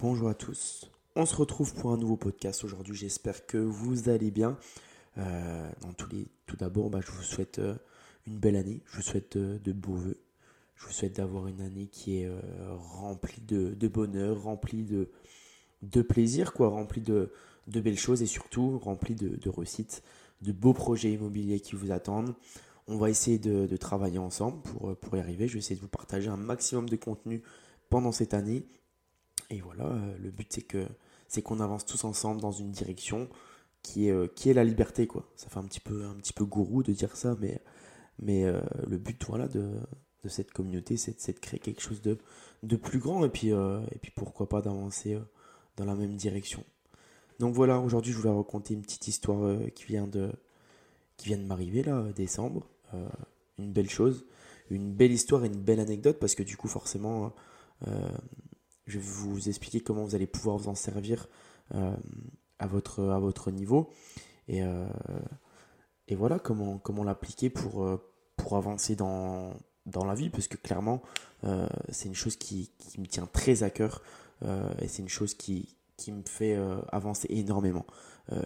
Bonjour à tous. On se retrouve pour un nouveau podcast aujourd'hui. J'espère que vous allez bien. Euh, tout d'abord, bah, je vous souhaite euh, une belle année. Je vous souhaite euh, de beaux voeux. Je vous souhaite d'avoir une année qui est remplie de, bonheur, remplie de, plaisir, quoi, remplie de, belles choses et surtout remplie de, de réussite, de beaux projets immobiliers qui vous attendent. On va essayer de, travailler ensemble pour, pour y arriver. Je vais essayer de vous partager un maximum de contenu pendant cette année et voilà, euh, le but c'est que c'est qu'on avance tous ensemble dans une direction qui est, euh, qui est la liberté quoi. Ça fait un petit peu un petit peu gourou de dire ça, mais mais euh, le but voilà de, de cette communauté c'est de créer quelque chose de, de plus grand et puis et puis pourquoi pas d'avancer dans la même direction. Donc voilà, aujourd'hui je voulais raconter une petite histoire qui vient de qui vient de m'arriver là décembre, une belle chose, une belle histoire et une belle anecdote parce que du coup forcément je vais vous expliquer comment vous allez pouvoir vous en servir euh, à, votre, à votre niveau. Et, euh, et voilà comment, comment l'appliquer pour, euh, pour avancer dans, dans la vie, parce que clairement, c'est une chose qui, qui, me tient très à cœur et c'est une chose qui, qui me fait avancer énormément.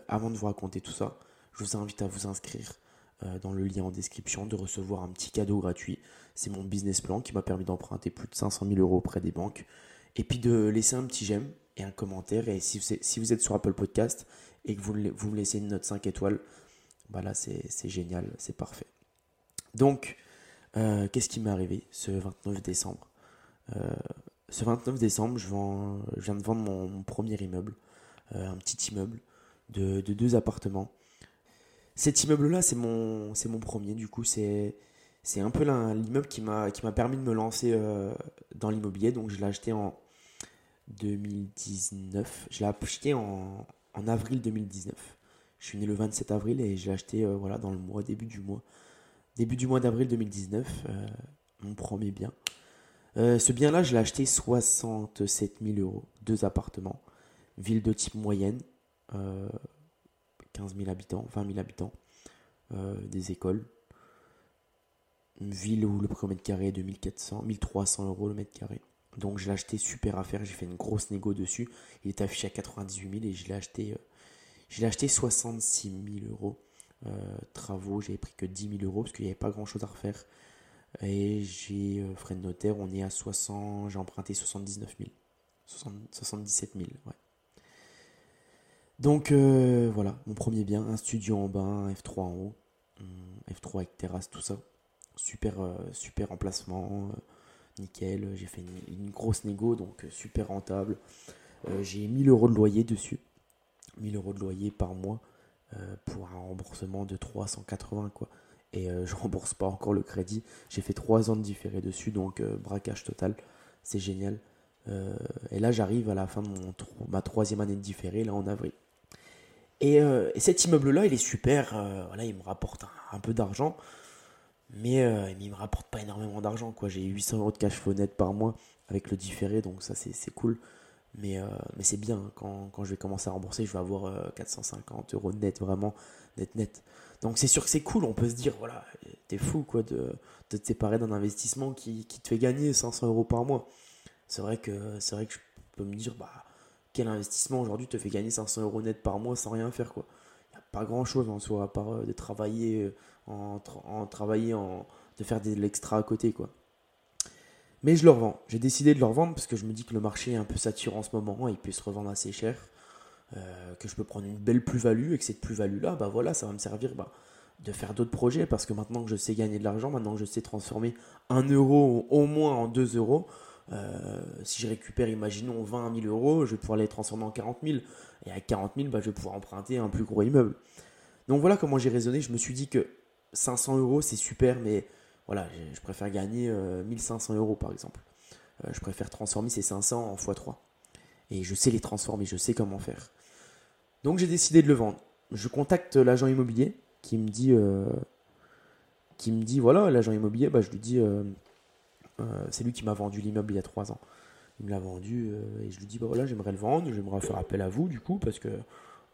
avant de vous raconter tout ça, je vous invite à vous inscrire dans le lien en description, de recevoir un petit cadeau gratuit. C'est mon business plan qui m'a permis d'emprunter plus de 500 000 euros auprès des banques. Et puis de laisser un petit j'aime et un commentaire. Et si vous, êtes, sur Apple Podcast et que vous, vous me laissez une note 5 étoiles, bah c'est génial, c'est parfait. Donc, euh, qu'est-ce qui m'est arrivé ce 29 décembre? Euh, Ce 29 décembre, je, je, viens de vendre mon, premier immeuble, euh, un petit immeuble de, de deux appartements. Cet immeuble-là, c'est mon, mon premier, du coup, c'est c'est un peu l'immeuble qui m'a permis de me lancer dans l'immobilier. Donc je l'ai acheté en, 2019. Je l'ai acheté en, avril 2019. Je suis né le 27 avril et je l'ai acheté euh, voilà, dans le mois, début du mois. Début du mois d'avril 2019, euh, mon premier bien. Euh, ce bien-là, je l'ai acheté 67 000 euros. Deux appartements. Ville de type moyenne. 15 000 habitants, 20 000 habitants. des écoles. Une ville où le prix au mètre carré est de 1400, 1300 euros le mètre carré. Donc je l'ai acheté super affaire, j'ai fait une grosse négo dessus. Il est affiché à 98 000 et je l'ai acheté, euh, acheté 66 000 euros. Euh, travaux, j'avais pris que 10 000 euros parce qu'il n'y avait pas grand chose à refaire. Et j'ai euh, frais de notaire, on est à 60, j'ai emprunté 79 000. 77 000, ouais. Donc voilà, mon premier bien, un studio en bas, un F3 en haut, F3 avec terrasse, tout ça. Super, super emplacement nickel. J'ai fait une, grosse négo, donc euh, super rentable. Euh, j'ai 1000 euros de loyer dessus. 1000 euros de loyer par mois euh, pour un remboursement de 380 quoi. Et je rembourse pas encore le crédit. J'ai fait 3 ans de différé dessus, donc braquage total. C'est génial. et là, j'arrive à la fin de ma troisième année de différé, là en avril. Et, cet immeuble-là, il est super. voilà, il me rapporte un peu d'argent. Mais, euh, il me rapporte pas énormément d'argent. quoi. J'ai 800 euros de cash flow net par mois avec le différé, donc ça c'est cool. Mais, euh, mais c'est bien, quand, quand, je vais commencer à rembourser, je vais avoir 450 euh, euros net, vraiment net net. Donc c'est sûr que c'est cool, on peut se dire, voilà, t'es fou quoi de, de te séparer d'un investissement qui, qui, te fait gagner 500 euros par mois. C'est vrai que vrai que je peux me dire, bah, quel investissement aujourd'hui te fait gagner 500 euros net par mois sans rien faire quoi. Pas grand chose en soi, à part de travailler en, en travailler, de faire de l'extra à côté, quoi. Mais je le revends. J'ai décidé de le revendre parce que je me dis que le marché est un peu saturé en ce moment il peut se revendre assez cher. Euh, que je peux prendre une belle plus-value et que cette plus-value-là, bah voilà, ça va me servir bah, de faire d'autres projets parce que maintenant que je sais gagner de l'argent, maintenant que je sais transformer un euro au moins en 2 euros, euh, si je récupère, imaginons 20 000 euros, je vais pouvoir les transformer en 40 000. Et à 40 000, bah, je vais pouvoir emprunter un plus gros immeuble. Donc voilà comment j'ai raisonné. Je me suis dit que 500 euros, c'est super, mais voilà, je préfère gagner 1500 euh, euros par exemple. Euh, je préfère transformer ces 500 en x3. Et je sais les transformer, je sais comment faire. Donc j'ai décidé de le vendre. Je contacte l'agent immobilier qui me dit, qui me dit voilà, l'agent immobilier, bah, je lui dis, c'est lui qui m'a vendu l'immeuble il y a 3 ans. Il me l'a vendu et je lui dis bah voilà, j'aimerais le vendre, j'aimerais faire appel à vous du coup parce que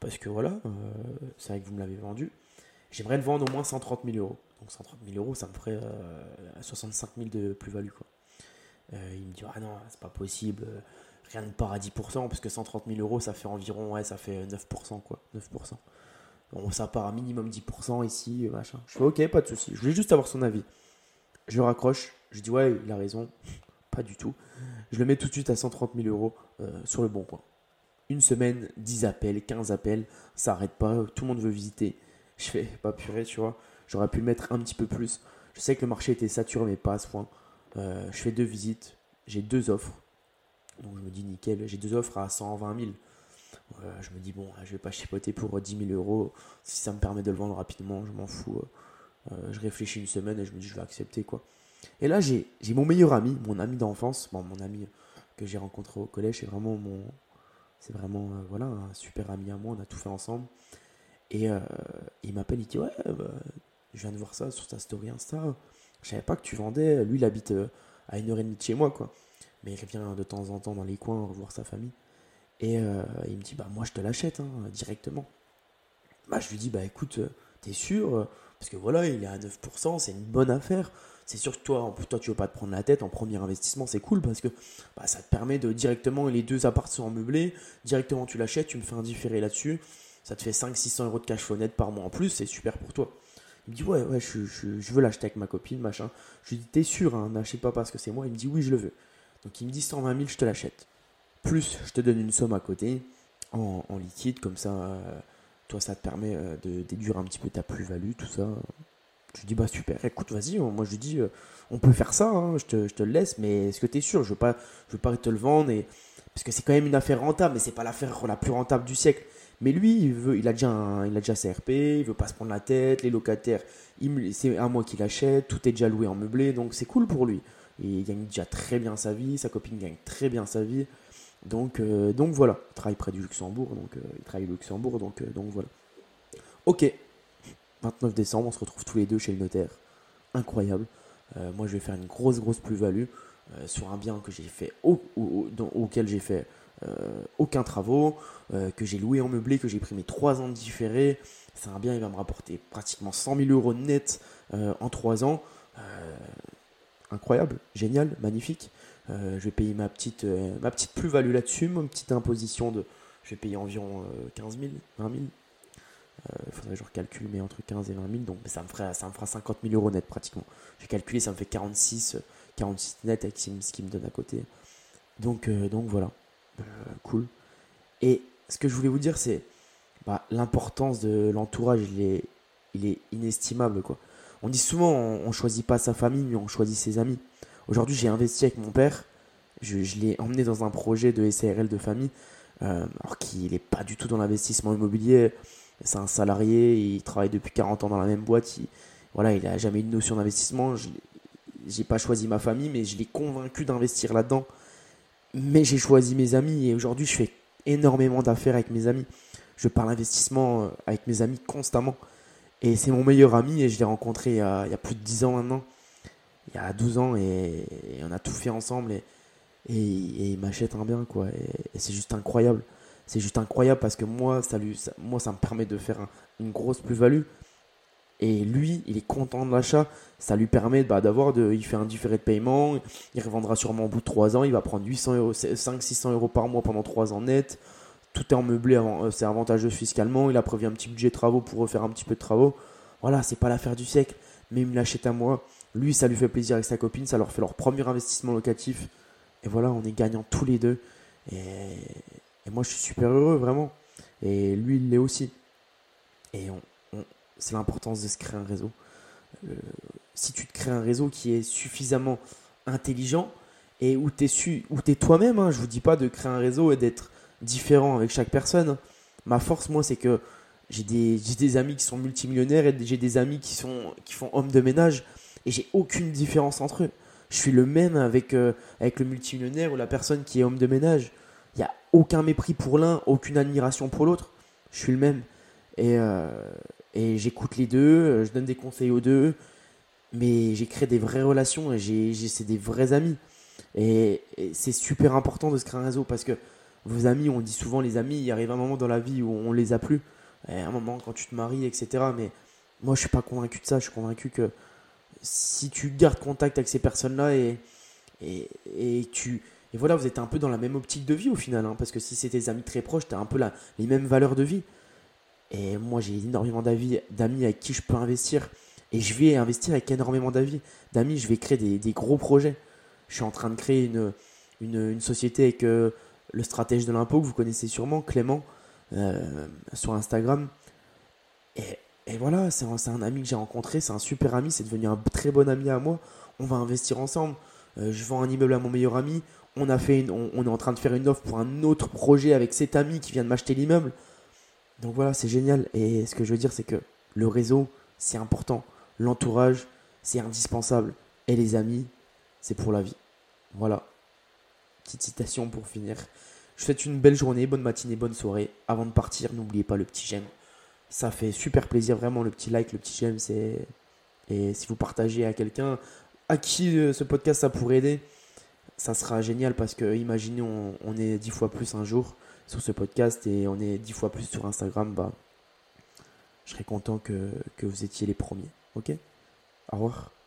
parce que voilà, c'est vrai que vous me l'avez vendu. J'aimerais le vendre au moins 130 000 euros. Donc 130 000 euros, ça me ferait 65 euh, 000 de plus-value. Euh, il me dit Ah non, c'est pas possible. rien ne part à 10%, parce que 130 000 euros, ça fait environ, ouais, ça fait 9%, quoi. 9%. Bon, ça part à minimum 10% ici, machin. Je fais ok, pas de souci. Je voulais juste avoir son avis. Je raccroche, je dis ouais, il a raison. pas du tout. Je le mets tout de suite à 130 000 euros euh, sur le bon coin. Une semaine, 10 appels, 15 appels, ça arrête pas, tout le monde veut visiter. Je fais pas purée, tu vois. J'aurais pu le mettre un petit peu plus. Je sais que le marché était saturé, mais pas à ce point. Euh, je fais deux visites, j'ai deux offres. Donc je me dis nickel, j'ai deux offres à 120 000. Euh, je me dis bon, je vais pas chipoter pour 10 000 euros. Si ça me permet de le vendre rapidement, je m'en fous. Je réfléchis une semaine et je me dis je vais accepter quoi. Et là j'ai mon meilleur ami, mon ami d'enfance, bon, mon ami que j'ai rencontré au collège, c'est vraiment mon, c'est vraiment voilà un super ami à moi. On a tout fait ensemble. Et il m'appelle, il dit ouais, bah, je viens de voir ça sur ta story Insta. Je savais pas que tu vendais. Lui, il habite euh, à une heure et demie de chez moi, quoi. Mais il revient de temps en temps dans les coins revoir sa famille. Et euh, il me dit, bah moi je te l'achète hein, directement. Bah je lui dis, bah écoute, euh, t'es sûr? Parce que voilà, il est à 9%, c'est une bonne affaire. C'est sûr que toi, toi, tu veux pas te prendre la tête en premier investissement, c'est cool parce que bah, ça te permet de directement, les deux apparts sont meublés, directement tu l'achètes, tu me fais un différé là-dessus, ça te fait 500-600 euros de cash flow par mois en plus, c'est super pour toi. Il me dit ouais ouais je, je, veux l'acheter avec ma copine machin. Je lui dis t'es sûr hein, n'achète pas parce que c'est moi. Il me dit oui je le veux. Donc il me dit 120 000 je te l'achète. Plus je te donne une somme à côté en, liquide comme ça. Euh, toi ça te permet euh, de déduire un petit peu ta plus-value tout ça. Je dis bah super. Écoute vas-y moi je dis euh, on peut faire ça. Hein, je, te, le laisse mais est-ce que t'es sûr? Je veux pas veux pas te le vendre et parce que c'est quand même une affaire rentable mais c'est pas l'affaire la plus rentable du siècle. Mais lui, il, veut, il, a déjà il a déjà il veut pas se prendre la tête, les locataires, c'est un mois qu'il achète, tout est déjà loué en meublé, donc c'est cool pour lui. Il gagne déjà très bien sa vie, sa copine gagne très bien sa vie. Donc, euh, donc voilà, il travaille près du Luxembourg, donc euh, il travaille au Luxembourg, donc, euh, donc voilà. Ok, 29 décembre, on se retrouve tous les deux chez le notaire. Incroyable. moi, je vais faire une grosse, grosse plus-value sur un bien que j'ai fait, auquel j'ai fait euh, aucun travaux, euh, que j'ai loué en meublé, que j'ai pris mes 3 ans de différé. C'est un bien, il va me rapporter pratiquement 100 000 euros net euh, en 3 ans. incroyable, génial, magnifique. je vais payer ma petite, ma petite plus-value là-dessus, ma petite imposition de. Je vais payer environ 15 000, 20 000. Il faudrait que je recalcule, mais entre 15 et 20 000, donc ça me, fera, ça me fera 50 000 euros net pratiquement. J'ai calculé, ça me fait 46, 46 net avec ce qu'il me donne à côté. Donc, donc voilà. Euh, cool. Et ce que je voulais vous dire, c'est bah, l'importance de l'entourage, il est, il est inestimable. Quoi. On dit souvent, on, choisit pas sa famille, mais on choisit ses amis. Aujourd'hui, j'ai investi avec mon père. Je, l'ai emmené dans un projet de SARL de famille, euh, alors qu'il n'est pas du tout dans l'investissement immobilier. C'est un salarié, il travaille depuis 40 ans dans la même boîte. Il, voilà, il n'a jamais eu de notion d'investissement. Je n'ai pas choisi ma famille, mais je l'ai convaincu d'investir là-dedans. Mais j'ai choisi mes amis et aujourd'hui je fais énormément d'affaires avec mes amis. Je parle investissement euh, avec mes amis constamment. Et c'est mon meilleur ami et je l'ai rencontré il y, a, plus de 10 ans maintenant. Il y a 12 ans et, on a tout fait ensemble et, et, il m'achète un bien quoi. Et, c'est juste incroyable. C'est juste incroyable parce que moi ça, lui, me permet de faire une grosse plus-value. Et lui, il est content de l'achat. Ça lui permet bah, d'avoir de. Il fait un différé de paiement. Il revendra sûrement au bout de 3 ans. Il va prendre 800 euros, 500-600 euros par mois pendant 3 ans net. Tout est en meublé. Euh, c'est avantageux fiscalement. Il a prévu un petit budget de travaux pour refaire un petit peu de travaux. Voilà, c'est pas l'affaire du siècle. Mais il me l'achète à moi. Lui, ça lui fait plaisir avec sa copine. Ça leur fait leur premier investissement locatif. Et voilà, on est gagnants tous les deux. Et moi, je suis super heureux, vraiment. Et lui, il l'est aussi. Et on, c'est l'importance de se créer un réseau. Euh, si tu te crées un réseau qui est suffisamment intelligent et où tu es, es toi-même, hein, je vous dis pas de créer un réseau et d'être différent avec chaque personne. Ma force, moi, c'est que j'ai des, amis qui sont multimillionnaires et j'ai des amis qui, sont, qui font homme de ménage et j'ai aucune différence entre eux. Je suis le même avec, euh, avec le multimillionnaire ou la personne qui est homme de ménage. Il n'y a aucun mépris pour l'un, aucune admiration pour l'autre. Je suis le même. Et, euh, et j'écoute les deux, euh, je donne des conseils aux deux, mais j'ai créé des vraies relations et c'est des vrais amis. Et, c'est super important de se créer un réseau parce que vos amis, on dit souvent les amis, il arrive un moment dans la vie où on les a plus, un moment quand tu te maries, etc. Mais moi, je suis pas convaincu de ça. Je suis convaincu que si tu gardes contact avec ces personnes-là et, et, et tu Et voilà, vous êtes un peu dans la même optique de vie au final, hein, parce que si c'est tes amis très proches, tu as un peu la, les mêmes valeurs de vie. Et moi, j'ai énormément d'amis avec qui je peux investir. Et je vais investir avec énormément d'amis. D'amis, je vais créer des, gros projets. Je suis en train de créer une, société avec euh, le stratège de l'impôt que vous connaissez sûrement, Clément, euh, sur Instagram. Et, voilà, c'est un, un, ami que j'ai rencontré, c'est un super ami, c'est devenu un très bon ami à moi. On va investir ensemble. Euh, je vends un immeuble à mon meilleur ami. On, a fait on, est en train de faire une offre pour un autre projet avec cet ami qui vient de m'acheter l'immeuble. Donc voilà, c'est génial. Et ce que je veux dire, c'est que le réseau, c'est important. L'entourage, c'est indispensable. Et les amis, c'est pour la vie. Voilà. Petite citation pour finir. Je vous souhaite une belle journée, bonne matinée, bonne soirée. Avant de partir, n'oubliez pas le petit j'aime. Ça fait super plaisir, vraiment, le petit like, le petit j'aime. C'est... Et si vous partagez à quelqu'un à qui euh, ce podcast ça pourrait aider, ça sera génial parce que imaginez, on, est dix fois plus un jour sur ce podcast et on est dix fois plus sur Instagram, bah, je serais content que, que vous étiez les premiers. Ok? Au revoir.